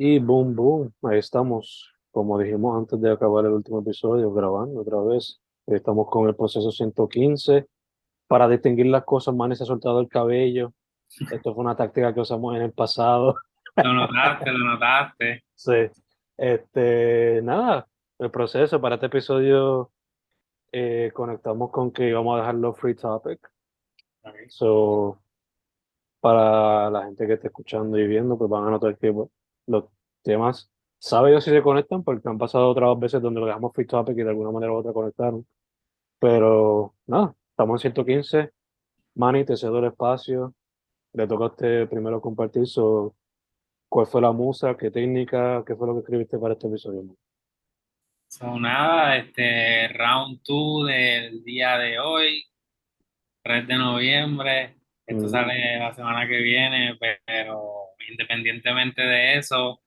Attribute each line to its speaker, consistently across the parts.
Speaker 1: Y boom, boom, ahí estamos, como dijimos antes de acabar el último episodio, grabando otra vez. Estamos con el proceso 115. Para distinguir las cosas, Manny se ha soltado el cabello. Esto fue una táctica que usamos en el pasado.
Speaker 2: Lo notaste, lo notaste.
Speaker 1: Sí. Este, nada, el proceso para este episodio eh, conectamos con que íbamos a dejarlo free topic. So, para la gente que esté escuchando y viendo, pues van a notar que pues, los temas, sabe Dios si se conectan, porque han pasado otras veces donde lo dejamos topic y de alguna manera u otra conectaron. Pero nada, estamos en 115. Manny, te cedo el espacio. Le toca a usted primero compartir so, cuál fue la musa, qué técnica, qué fue lo que escribiste para este episodio.
Speaker 2: So, nada, este round 2 del día de hoy, 3 de noviembre. Esto
Speaker 1: Mm.
Speaker 2: sale la semana que viene, pero independientemente de eso,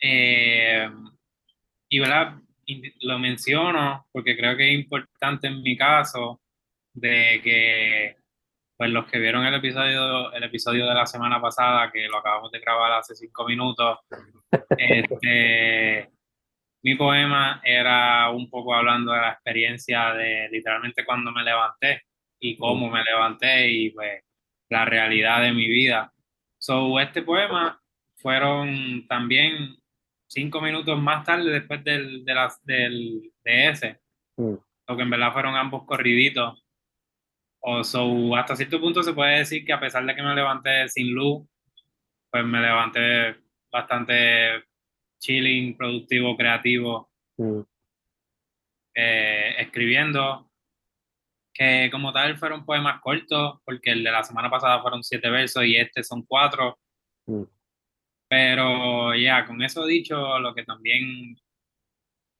Speaker 2: eh, y verdad, lo menciono porque creo que es importante en mi caso de que pues los que vieron el episodio, el episodio de la semana pasada, que lo acabamos de grabar hace cinco minutos, este, mi poema era un poco hablando de la experiencia de literalmente cuando me levanté y cómo me levanté y pues la realidad de mi vida. So, este poema fueron también cinco minutos más tarde después del, de, las, del, de ese,
Speaker 1: Mm.
Speaker 2: lo que en verdad fueron ambos corriditos. O so, hasta cierto punto se puede decir que a pesar de que me levanté sin luz, pues me levanté bastante chilling, productivo, creativo,
Speaker 1: Mm.
Speaker 2: eh, escribiendo, que como tal fueron poemas cortos, porque el de la semana pasada fueron siete versos y este son cuatro.
Speaker 1: Mm.
Speaker 2: Pero ya, con eso dicho, lo que también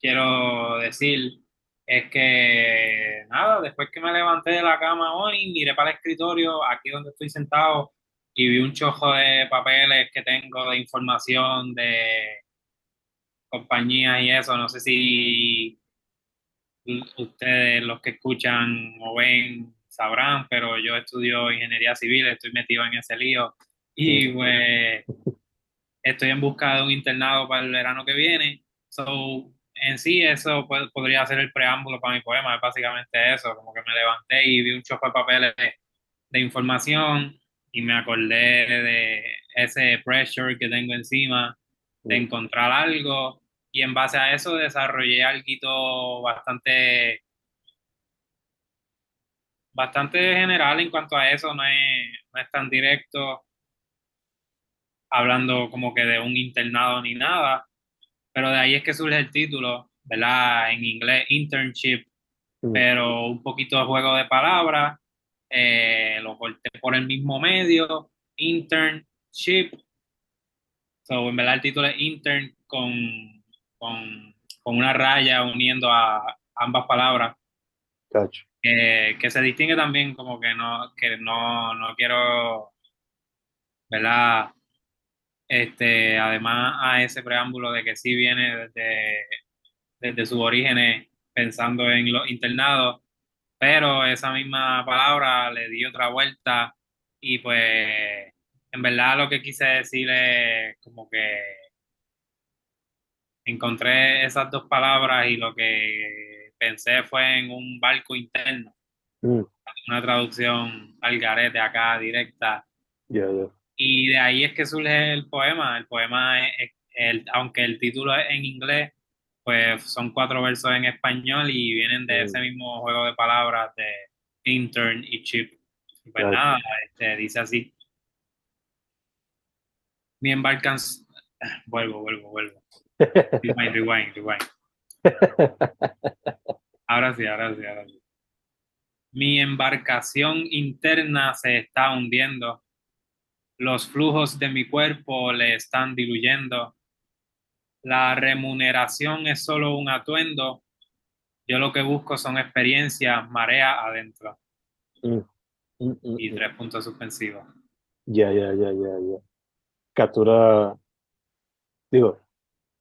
Speaker 2: quiero decir es que nada, después que me levanté de la cama hoy, miré para el escritorio, aquí donde estoy sentado, y vi un chojo de papeles que tengo de información de compañías y eso. No sé si ustedes, los que escuchan o ven, sabrán, pero yo estudio ingeniería civil, estoy metido en ese lío. Y pues estoy en busca de un internado para el verano que viene. So, en sí, eso pues, podría ser el preámbulo para mi poema, es básicamente eso, como que me levanté y vi un choque de papeles de, de información y me acordé de ese pressure que tengo encima, de encontrar algo, y en base a eso desarrollé algo bastante, bastante general en cuanto a eso, no es, no es tan directo, hablando como que de un internado ni nada, pero de ahí es que surge el título, ¿verdad? En inglés, internship,
Speaker 1: Mm.
Speaker 2: pero un poquito de juego de palabras, eh, lo corté por el mismo medio, internship. So, en verdad el título es intern con, con, con una raya uniendo a ambas palabras,
Speaker 1: Cacho.
Speaker 2: eh, que se distingue también como que no, que no, no quiero, ¿verdad? Este, además a ese preámbulo de que sí viene desde, desde sus orígenes pensando en los internados, pero esa misma palabra le di otra vuelta y pues en verdad lo que quise decir es como que encontré esas dos palabras y lo que pensé fue en un barco interno,
Speaker 1: Mm.
Speaker 2: una traducción al garete acá directa. Y de ahí es que surge el poema. El poema, es, es- el, aunque el título es en inglés, pues son cuatro versos en español y vienen de
Speaker 1: Mm.
Speaker 2: ese mismo juego de palabras de intern y chip. Y pues nada, este, dice así. Mi embarcan... Vuelvo, vuelvo, vuelvo. Rewind, rewind, rewind. Ahora sí, ahora sí, ahora sí. Mi embarcación interna se está hundiendo. Los flujos de mi cuerpo le están diluyendo. La remuneración es solo un atuendo. Yo lo que busco son experiencias, marea adentro.
Speaker 1: Mm. Mm, mm,
Speaker 2: Y tres puntos suspensivos.
Speaker 1: Ya, ya, ya, ya, ya. Captura, digo,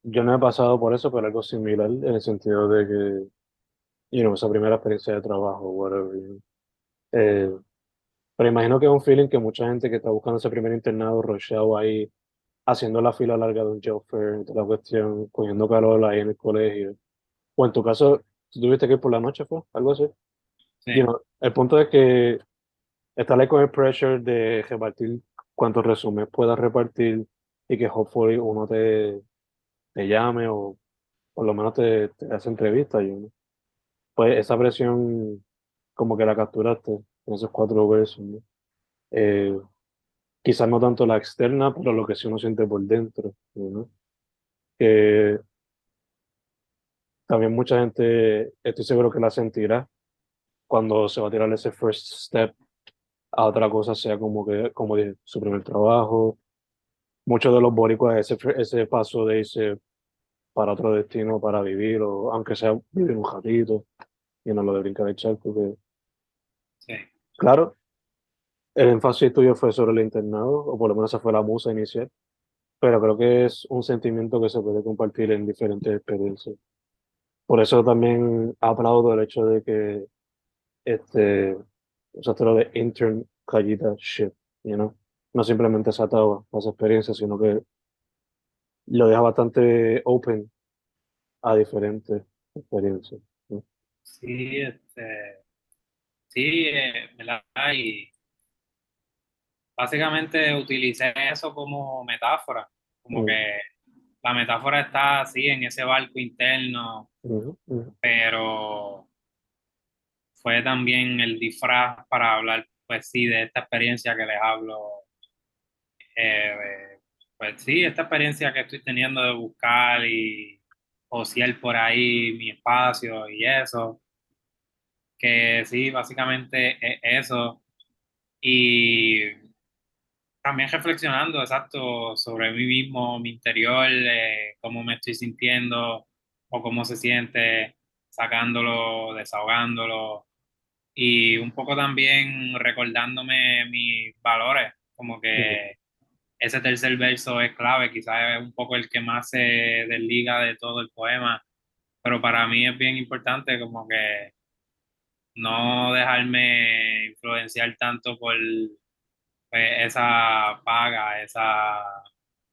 Speaker 1: yo no he pasado por eso, pero algo similar en el sentido de que, you know, esa primera experiencia de trabajo, whatever, you know. Eh, pero imagino que es un feeling que mucha gente que está buscando ese primer internado, rusheado ahí, haciendo la fila larga de un job fair, toda la cuestión, cogiendo calor ahí en el colegio. O en tu caso, ¿tú tuviste que ir por la noche, fue? Algo así.
Speaker 2: Sí.
Speaker 1: You know, el punto es que estar ahí con el pressure de repartir cuántos resúmenes puedas repartir y que hopefully uno te, te llame o por lo menos te, te hace entrevista. You know. Pues esa presión como que la capturaste en esos cuatro versos. ¿no? Eh, quizás no tanto la externa, pero lo que sí uno siente por dentro. know. Que también mucha gente, estoy seguro que la sentirá cuando se va a tirar ese first step a otra cosa, sea como que, como su primer trabajo. Muchos de los boricuas, ese, ese paso de irse para otro destino, para vivir, o aunque sea vivir un ratito, y no lo de brincar el charco, que
Speaker 2: Sí.
Speaker 1: claro, el énfasis tuyo fue sobre el internado, o por lo menos esa fue la musa inicial, pero creo que es un sentimiento que se puede compartir en diferentes experiencias. Por eso también aplaudo el hecho de que este, usaste lo de intern callita shit, you know? No simplemente se ataba a esa experiencia, sino que lo deja bastante open a diferentes experiencias. ¿no?
Speaker 2: Sí, este, sí, eh, ¿verdad? Y básicamente utilicé eso como metáfora, como que la metáfora está así en ese barco interno,
Speaker 1: ujú,
Speaker 2: pero fue también el disfraz para hablar, pues sí, de esta experiencia que les hablo. Eh, pues sí, esta experiencia que estoy teniendo de buscar y josear por ahí mi espacio y eso, que sí, básicamente es eso. Y también reflexionando, exacto, sobre mí mismo, mi interior, eh, cómo me estoy sintiendo o cómo se siente, sacándolo, desahogándolo y un poco también recordándome mis valores, como que ese tercer verso es clave, quizás es un poco el que más se desliga de todo el poema, pero para mí es bien importante como que no dejarme influenciar tanto por pues, esa paga, esa,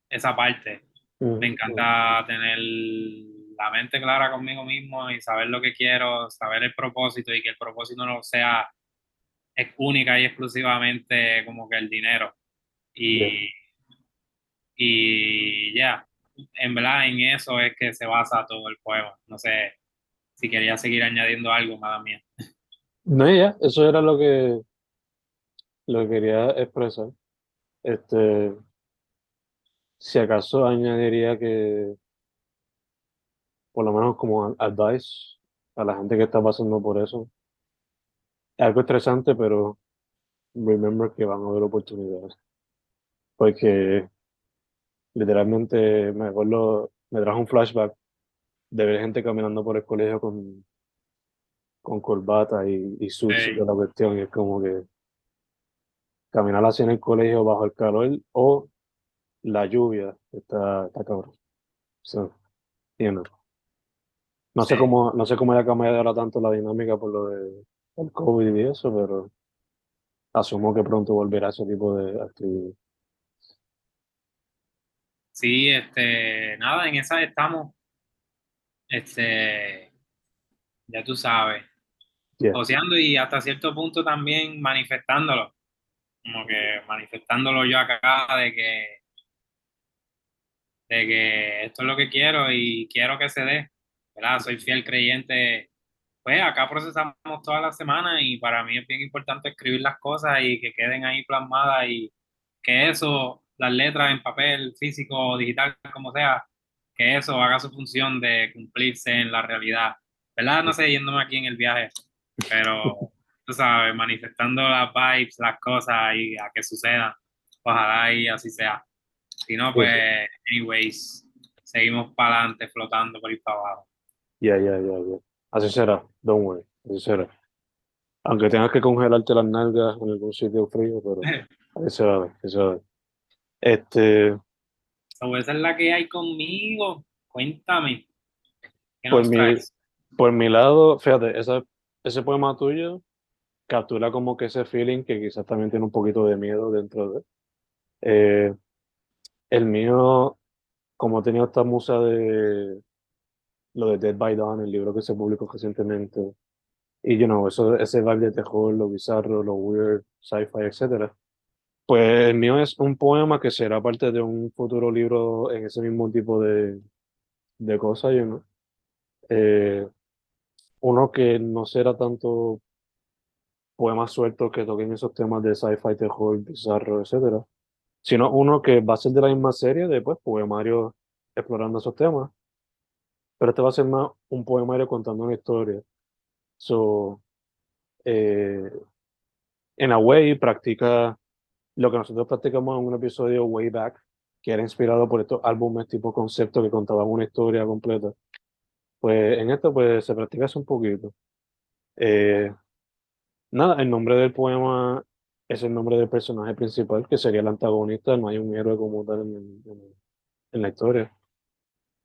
Speaker 2: esa parte. Me
Speaker 1: ujú, ujú.
Speaker 2: encanta tener la mente clara conmigo mismo y saber lo que quiero, saber el propósito y que el propósito no sea es única y exclusivamente como que el dinero. Y, y ya, en verdad en eso es que se basa todo el poema. No sé si quería seguir añadiendo algo, mala mía.
Speaker 1: No, ya, eso era lo que, lo que quería expresar. Este, si acaso añadiría que, por lo menos como advice a la gente que está pasando por eso, es algo estresante, pero remember que van a haber oportunidades. Porque literalmente me acuerdo, me trajo un flashback de ver gente caminando por el colegio con, con corbata y, y
Speaker 2: Sí.
Speaker 1: toda la cuestión, y es como que caminar así en el colegio bajo el calor o la lluvia, está, está cabrón. So, you know. No sé cómo, no sé cómo haya cambiado ahora tanto la dinámica por lo de el COVID y eso, pero asumo que pronto volverá ese tipo de actividad.
Speaker 2: Sí, este, nada, en esa estamos, este, ya tú sabes,
Speaker 1: Yeah.
Speaker 2: y hasta cierto punto también manifestándolo, como que manifestándolo yo acá de que, de que esto es lo que quiero y quiero que se dé, ¿verdad? Soy fiel creyente, pues acá procesamos todas las semanas y para mí es bien importante escribir las cosas y que queden ahí plasmadas y que eso, las letras en papel, físico, digital, como sea, que eso haga su función de cumplirse en la realidad. ¿Verdad? No sé, yéndome aquí en el viaje, pero tú sabes, manifestando las vibes, las cosas y a que sucedan. Ojalá y así sea. Si no,
Speaker 1: sí.
Speaker 2: pues, anyways, seguimos para adelante flotando por ahí para abajo.
Speaker 1: Ya, ya, ya, ya. Así será, don't worry, así será. Aunque tengas que congelarte las nalgas en algún sitio frío, pero se va se va. Este,
Speaker 2: So, esa es la que hay conmigo. Cuéntame. ¿Qué
Speaker 1: Por mi- por mi lado, fíjate, esa- ese poema tuyo captura como que ese feeling que quizás también tiene un poquito de miedo dentro de. Eh, El mío, como he tenido esta musa de lo de Dead by Dawn, el libro que se publicó recientemente, y you know, eso, ese vibe de terror, lo bizarro, lo weird, sci-fi, etcétera. Pues el mío es un poema que será parte de un futuro libro en ese mismo tipo de, de cosas, you know. Eh, uno que no será tanto poemas sueltos que toquen esos temas de sci-fi, terror, bizarro, etcétera, sino uno que va a ser de la misma serie de pues, poemarios explorando esos temas, pero este va a ser más un poemario contando una historia. So, eh, en a way, practica lo que nosotros practicamos en un episodio way back, que era inspirado por estos álbumes tipo concepto que contaban una historia completa. Pues en esto pues se practica eso un poquito. Eh, nada, el nombre del poema es el nombre del personaje principal, que sería el antagonista, no hay un héroe como tal en, en- en la historia.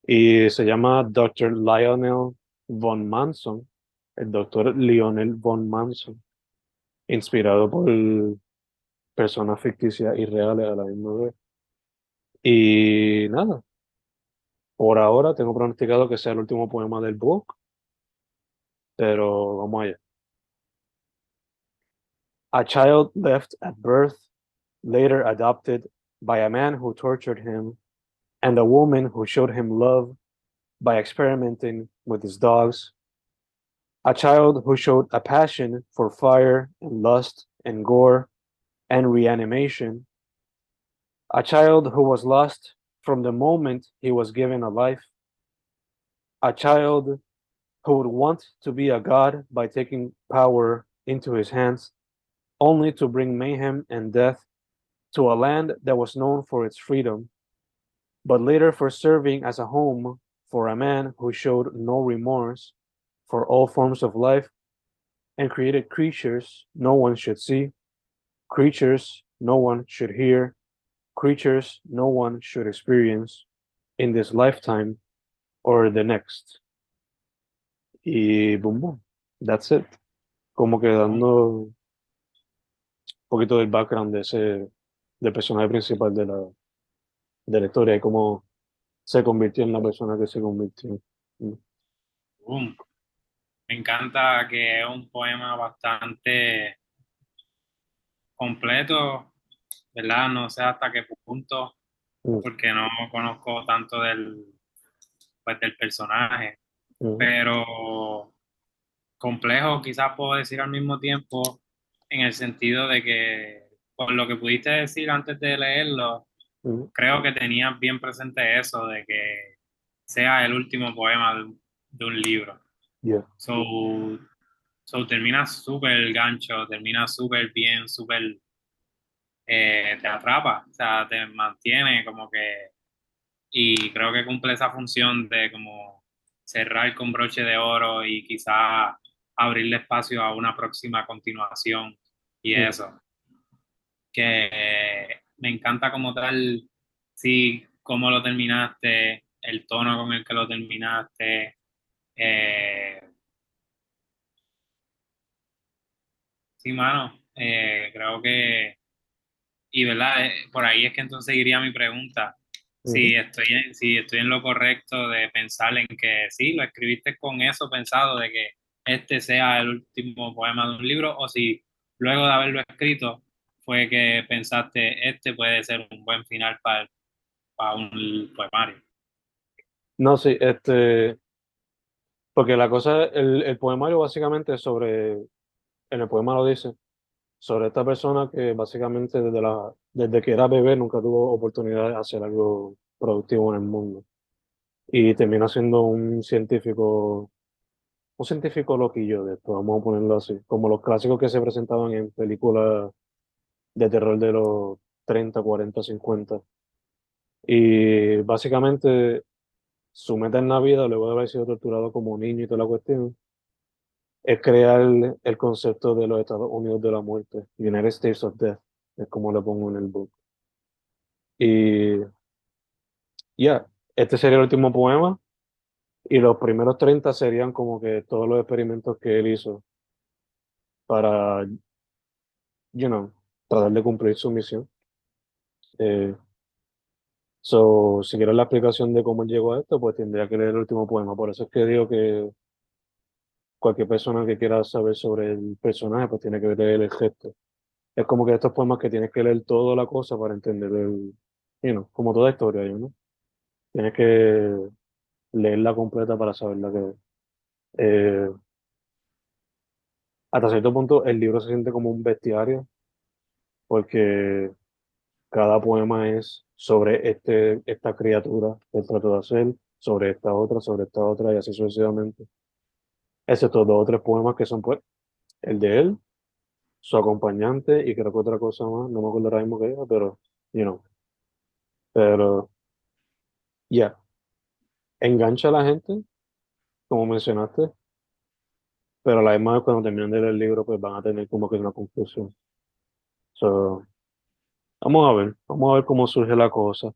Speaker 1: Y se llama Dr. Lionel von Manson, el doctor Lionel von Manson, inspirado por personas ficticias y reales a la misma vez. Y nada, por ahora tengo pronosticado que sea el último poema del book, pero vamos allá. A child left at birth, later adopted by a man who tortured him, and a woman who showed him love by experimenting with his dogs. A child who showed a passion for fire and lust and gore and reanimation. A child who was lost from the moment he was given a life. A child who would want to be a god by taking power into his hands, only to bring mayhem and death to a land that was known for its freedom, but later for serving as a home for a man who showed no remorse for all forms of life and created creatures no one should see, creatures no one should hear, creatures no one should experience in this lifetime or the next. Y boom, boom. That's it. Como que dando un poquito del background de ese, del personaje principal de la, de la historia y cómo se convirtió en la persona que se convirtió.
Speaker 2: Boom. Me encanta que es un poema bastante completo, ¿verdad? No sé hasta qué punto,
Speaker 1: Mm.
Speaker 2: porque no conozco tanto del, pues, del personaje,
Speaker 1: Mm.
Speaker 2: pero complejo quizás puedo decir al mismo tiempo en el sentido de que por lo que pudiste decir antes de leerlo,
Speaker 1: Mm.
Speaker 2: creo que tenías bien presente eso de que sea el último poema de, un- de un libro.
Speaker 1: Yeah.
Speaker 2: So, so termina súper gancho, termina súper bien, súper eh, te atrapa, o sea, te mantiene como que y creo que cumple esa función de como cerrar con broche de oro y quizá abrirle espacio a una próxima continuación y eso. Que me encanta como tal, sí, cómo lo terminaste, el tono con el que lo terminaste. eh, sí, mano, eh, creo que, y verdad, Eh, por ahí es que entonces iría mi pregunta. Si estoy en, si estoy en lo correcto de pensar en que sí, lo escribiste con eso pensado de que este sea el último poema de un libro, o si luego de haberlo escrito fue que pensaste este puede ser un buen final para, para un poemario.
Speaker 1: No, sí, este, porque la cosa, el, el poemario básicamente es sobre, en el poema lo dice, sobre esta persona que básicamente desde la, desde que era bebé nunca tuvo oportunidad de hacer algo productivo en el mundo. Y termina siendo un científico, un científico loquillo de esto, vamos a ponerlo así, como los clásicos que se presentaban en películas de terror de los 30, 40, 50. Y básicamente su meta en la vida, luego de haber sido torturado como niño y toda la cuestión, es crear el concepto de los Estados Unidos de la muerte, United States of Death, es como le pongo en el book. Y ya, este sería el último poema, y los primeros 30 serían como que todos los experimentos que él hizo para, you know, tratar de cumplir su misión. Eh, So, si quieres la explicación de cómo él llegó a esto, pues tendría que leer el último poema. Por eso es que digo que cualquier persona que quiera saber sobre el personaje, pues tiene que leer el gesto. Es como que estos poemas que tienes que leer toda la cosa para entender el, you know, como toda historia, ¿no? Tienes que leerla completa para saber la que eh, hasta cierto punto el libro se siente como un bestiario, porque cada poema es sobre este, esta criatura que trató de hacer, sobre esta otra, sobre esta otra, y así sucesivamente. Excepto dos o tres poemas que son, pues, el de él, su acompañante, y creo que otra cosa más, no me acuerdo ahora mismo que era, pero, you know. Pero, ya. Engancha a la gente, como mencionaste, pero a la misma vez cuando terminen de leer el libro, pues van a tener como que una conclusión. So, vamos a ver, vamos a ver cómo surge la cosa.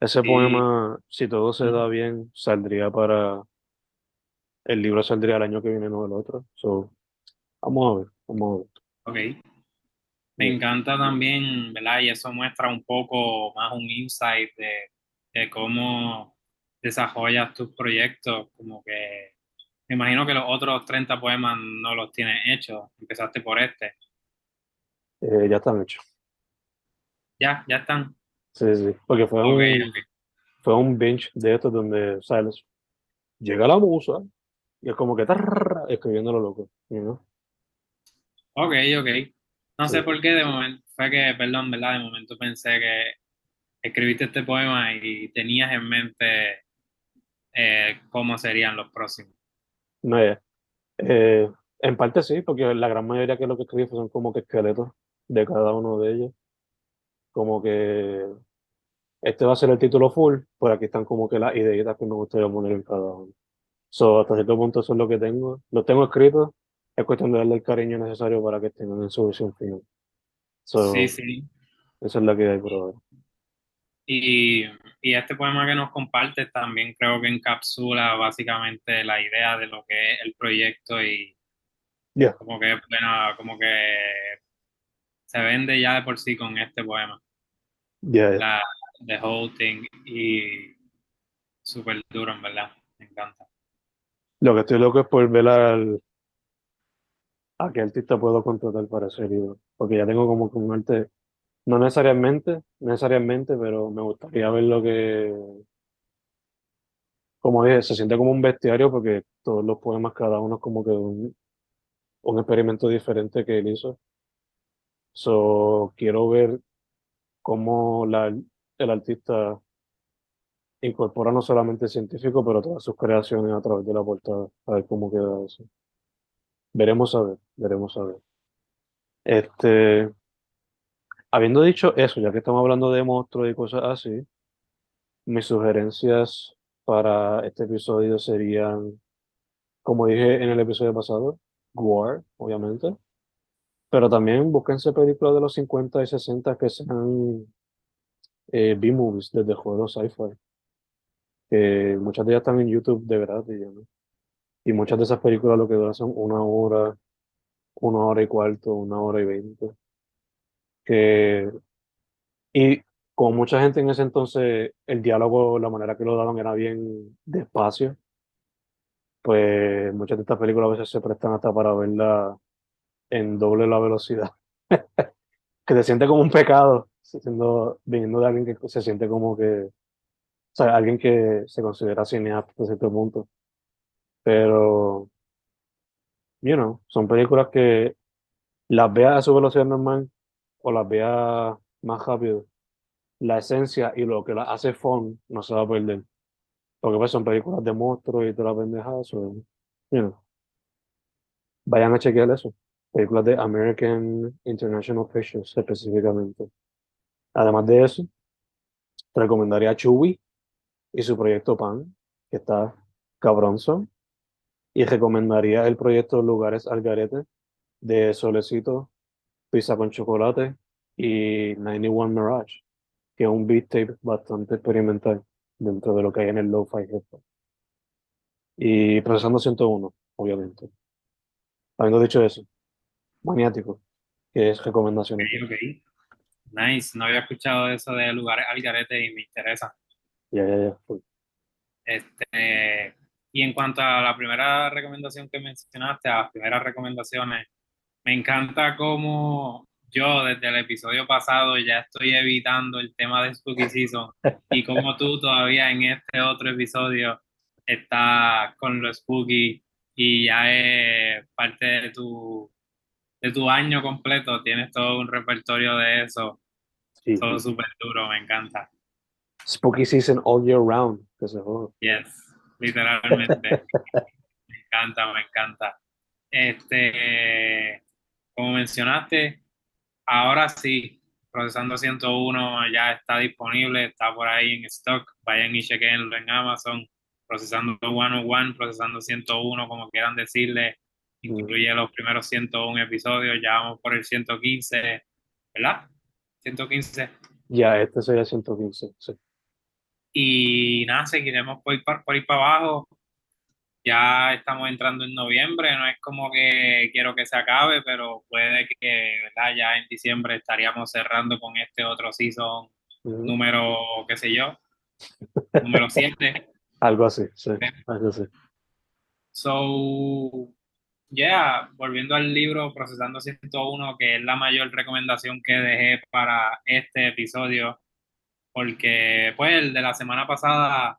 Speaker 1: Ese poema, si todo se da bien, saldría para, el libro saldría el año que viene, no el otro. So, vamos a ver, vamos a ver.
Speaker 2: Ok. Me encanta también, ¿verdad? Y eso muestra un poco más un insight de, de cómo desarrollas tus proyectos. Como que me imagino que los otros 30 poemas no los tienes hechos. Empezaste por este.
Speaker 1: Eh, ya están hechos.
Speaker 2: Ya, ya están.
Speaker 1: Sí, sí, porque fue un,
Speaker 2: ok.
Speaker 1: fue un binge de estos donde, ¿sabes? Llega la musa y es como que tarrr, escribiendo lo loco, you know?
Speaker 2: Ok, ok. No
Speaker 1: Sí.
Speaker 2: sé por qué de momento, fue que, perdón, ¿verdad? De momento pensé que escribiste este poema y tenías en mente eh, cómo serían los próximos.
Speaker 1: No, eh, eh, en parte sí, porque la gran mayoría que lo que escribí son como que esqueletos de cada uno de ellos. Como que este va a ser el título full, por aquí están como que las ideitas que me gustaría poner en cada uno. So, hasta cierto punto eso es lo que tengo. Lo tengo escrito, es cuestión de darle el cariño necesario para que tengan en su versión final. So,
Speaker 2: Sí, sí.
Speaker 1: esa es la que hay por ahora.
Speaker 2: Y, y este poema que nos compartes también creo que encapsula básicamente la idea de lo que es el proyecto y
Speaker 1: Ya,
Speaker 2: como que, bueno, como que se vende ya de por sí con este poema.
Speaker 1: ya, ya.
Speaker 2: La, the whole thing y súper duro, en verdad. Me encanta.
Speaker 1: Lo que estoy loco es por ver al, a qué artista puedo contratar para ese libro. Porque ya tengo como un arte, no necesariamente, necesariamente, pero me gustaría ver lo que, como dije, se siente como un bestiario porque todos los poemas, cada uno es como que un, un experimento diferente que él hizo. So, quiero ver cómo la, el artista incorpora no solamente el científico, pero todas sus creaciones a través de la portada. A ver cómo queda eso. Veremos a ver, veremos a ver. Este, habiendo dicho eso, ya que estamos hablando de monstruos y cosas así, mis sugerencias para este episodio serían, como dije en el episodio pasado, Gore, obviamente, pero también búsquense películas de los 50 y 60 que sean eh, B-movies desde juegos sci-fi, muchas de ellas están en YouTube de y, ¿no? y muchas de esas películas lo que duran son una hora, una hora y cuarto, una hora y veinte, que Y como mucha gente en ese entonces, el diálogo, la manera que lo daban era bien despacio, pues muchas de estas películas a veces se prestan hasta para verla en doble la velocidad, que se siente como un pecado, siendo, viniendo de alguien que se siente como que, o sea, alguien que se considera cineasta hasta cierto punto. Pero, you know, son películas que las veas a su velocidad normal o las veas más rápido, la esencia y lo que la hace fun no se va a perder. Porque pues son películas de monstruos y todas las pendejadas. so, you know, vayan a chequear eso. Películas de American International Pictures específicamente. Además de eso, te recomendaría Chewie y su proyecto Pan, que está cabronzo. Y recomendaría el proyecto Lugares al Garete de Solecito, Pizza con Chocolate y 91 Mirage, que es un beat tape bastante experimental dentro de lo que hay en el lo-fi hip hop. Y Procesando 101, obviamente. Habiendo dicho eso, Maniático, que es recomendación.
Speaker 2: Nice, no había escuchado eso de lugares al garete y me interesa.
Speaker 1: Ya, ya, ya.
Speaker 2: Este, y en cuanto a la primera recomendación que mencionaste, a las primeras recomendaciones, me encanta cómo yo desde el episodio pasado ya estoy evitando el tema de Spooky Season y como tú todavía en este otro episodio estás con lo Spooky y ya es parte de tu, de tu año completo, tienes todo un repertorio de eso,
Speaker 1: Sí,
Speaker 2: todo
Speaker 1: sí.
Speaker 2: súper duro, me encanta.
Speaker 1: Spooky season all year round. se joda.
Speaker 2: Yes, literalmente. Me encanta, me encanta. Este, como mencionaste, ahora sí, Procesando 101 ya está disponible, está por ahí en stock. Vayan y chequenlo en Amazon. Procesando 101, Procesando 101, como quieran decirle. Incluye los primeros 101 episodios, ya vamos por el 115, ¿verdad? 115.
Speaker 1: Ya, este sería 115. Sí.
Speaker 2: Y nada, seguiremos por ir, par- por ir para abajo. Ya estamos entrando en noviembre, no es como que quiero que se acabe, pero puede que, ¿verdad? Ya en diciembre estaríamos cerrando con este otro season
Speaker 1: Ujú.
Speaker 2: número, qué sé yo, número 7.
Speaker 1: Algo así, sí. Algo así.
Speaker 2: So, yeah, volviendo al libro Procesando 101, que es la mayor recomendación que dejé para este episodio, porque pues el de la semana pasada,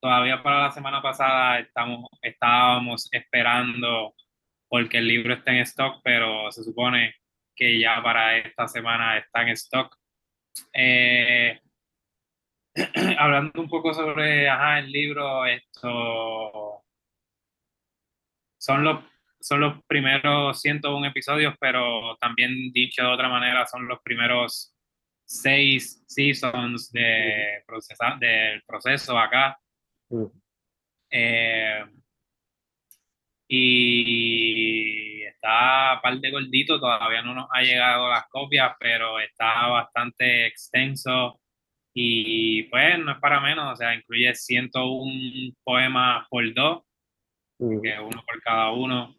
Speaker 2: todavía para la semana pasada estamos, estábamos esperando porque el libro está en stock, pero se supone que ya para esta semana está en stock. Eh, hablando un poco sobre el libro, esto son los, son los primeros 101 episodios, pero también dicho de otra manera, son los primeros seis seasons de procesa, del proceso acá.
Speaker 1: Ujú.
Speaker 2: Eh, y está par de gordito, todavía no nos ha llegado las copias, pero está bastante extenso y pues no es para menos, o sea, incluye 101 poemas por dos,
Speaker 1: Ujú.
Speaker 2: que es uno por cada uno,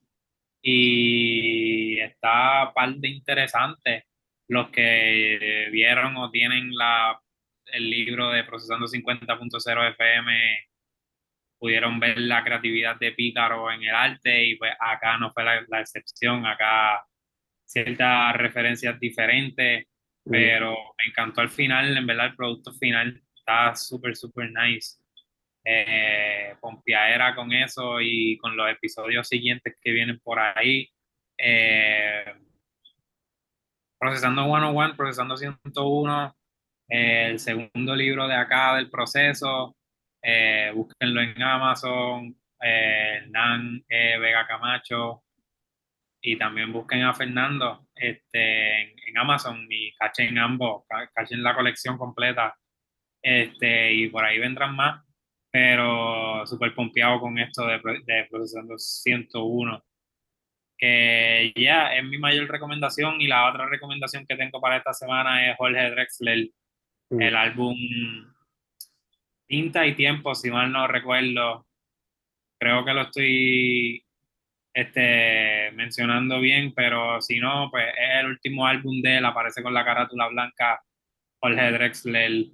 Speaker 2: y está par de interesante. Los que vieron o tienen la, el libro de Procesando 50.0 FM pudieron ver la creatividad de Pícaro en el arte y pues acá no fue la, la excepción, acá ciertas referencias diferentes, pero me encantó al final, en verdad el producto final está súper, súper nice. Eh, pompeadera con eso y con los episodios siguientes que vienen por ahí. Eh, procesando 101, Procesando 101, eh, el segundo libro de acá del proceso, eh, búsquenlo en Amazon, eh, Hernán E. Vega Camacho, y también busquen a Fernando este, en, en Amazon y cachen ambos, ca- cachen la colección completa, este, y por ahí vendrán más, pero súper pompeado con esto de, de Procesando 101 que ya es mi mayor recomendación y la otra recomendación que tengo para esta semana es Jorge Drexler,
Speaker 1: Ujú.
Speaker 2: el álbum Tinta y Tiempo, si mal no recuerdo. Creo que lo estoy este, mencionando bien, pero si no, pues es el último álbum de él, aparece con la carátula blanca, Jorge Drexler,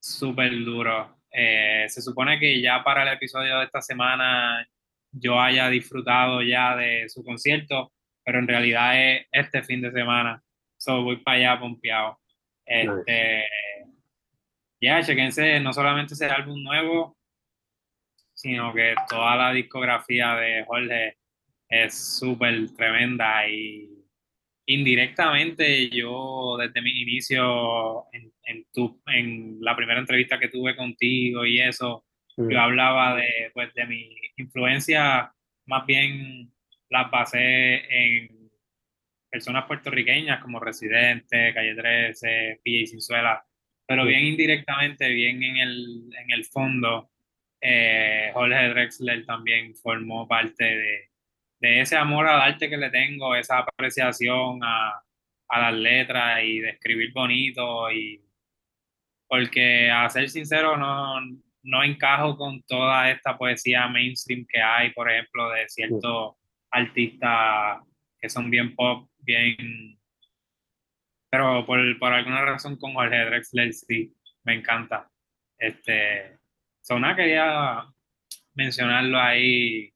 Speaker 2: súper duro. Eh, se supone que ya para el episodio de esta semana yo haya disfrutado ya de su concierto, pero en realidad es este fin de semana. So voy para allá pompeado. Este, ya, chequense no solamente ese álbum nuevo, sino que toda la discografía de Jorge es súper tremenda y indirectamente yo desde mi inicio en, en, tu, en la primera entrevista que tuve contigo y eso. Yo hablaba de, pues, de mi influencia, más bien las basé en personas puertorriqueñas como Residente, Calle 13, Pilla y Cinzuela, pero bien indirectamente, bien en el, en el fondo, eh, Jorge Drexler también formó parte de, de ese amor al arte que le tengo, esa apreciación a, a las letras y de escribir bonito y porque a ser sincero no, no encajo con toda esta poesía mainstream que hay, por ejemplo, de ciertos artistas que son bien pop, bien Pero por, por alguna razón con Jorge Drexler sí, me encanta. Este, Zona quería mencionarlo ahí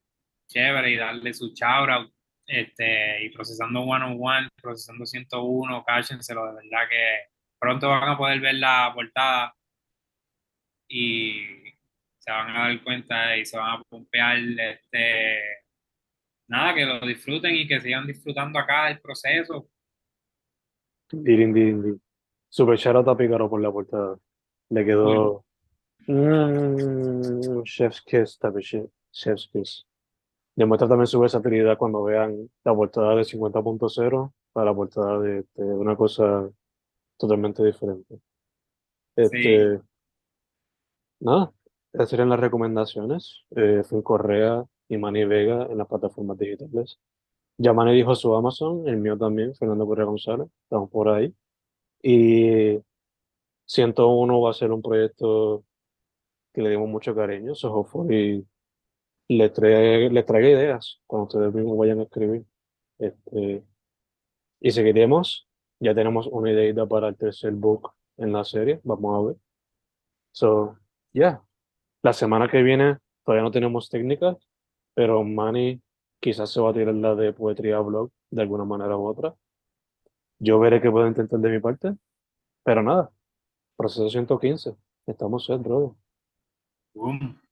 Speaker 2: chévere y darle su shout este, y procesando 101, procesando 101, cáchenselo, de verdad que pronto van a poder ver la portada y se van a dar cuenta y se van a pompear, este, nada, que lo disfruten y que sigan disfrutando acá del proceso.
Speaker 1: Super Super a Pícaro por la portada. Le quedó mm, Chef's Kiss, Chef's Kiss. Demuestra también su versatilidad cuando vean la portada de 50.0 para la portada de, una cosa totalmente diferente. Este, Nada, esas serían las recomendaciones. Eh, Correa y Manny Vega en las plataformas digitales. Ya Manny dijo su Amazon, el mío también, Fernando Correa González, estamos por ahí. Y 101 va a ser un proyecto que le dimos mucho cariño, so hopefully le, trae, le traiga ideas cuando ustedes mismos vayan a escribir. Este, y seguiremos, ya tenemos una idea para el tercer book en la serie, vamos a ver. So, ya, la semana que viene todavía no tenemos técnicas, pero Manny quizás se va a tirar la de poetría blog de alguna manera u otra. Yo veré qué puedo intentar de mi parte, pero nada, proceso 115, estamos en brother.
Speaker 2: Boom.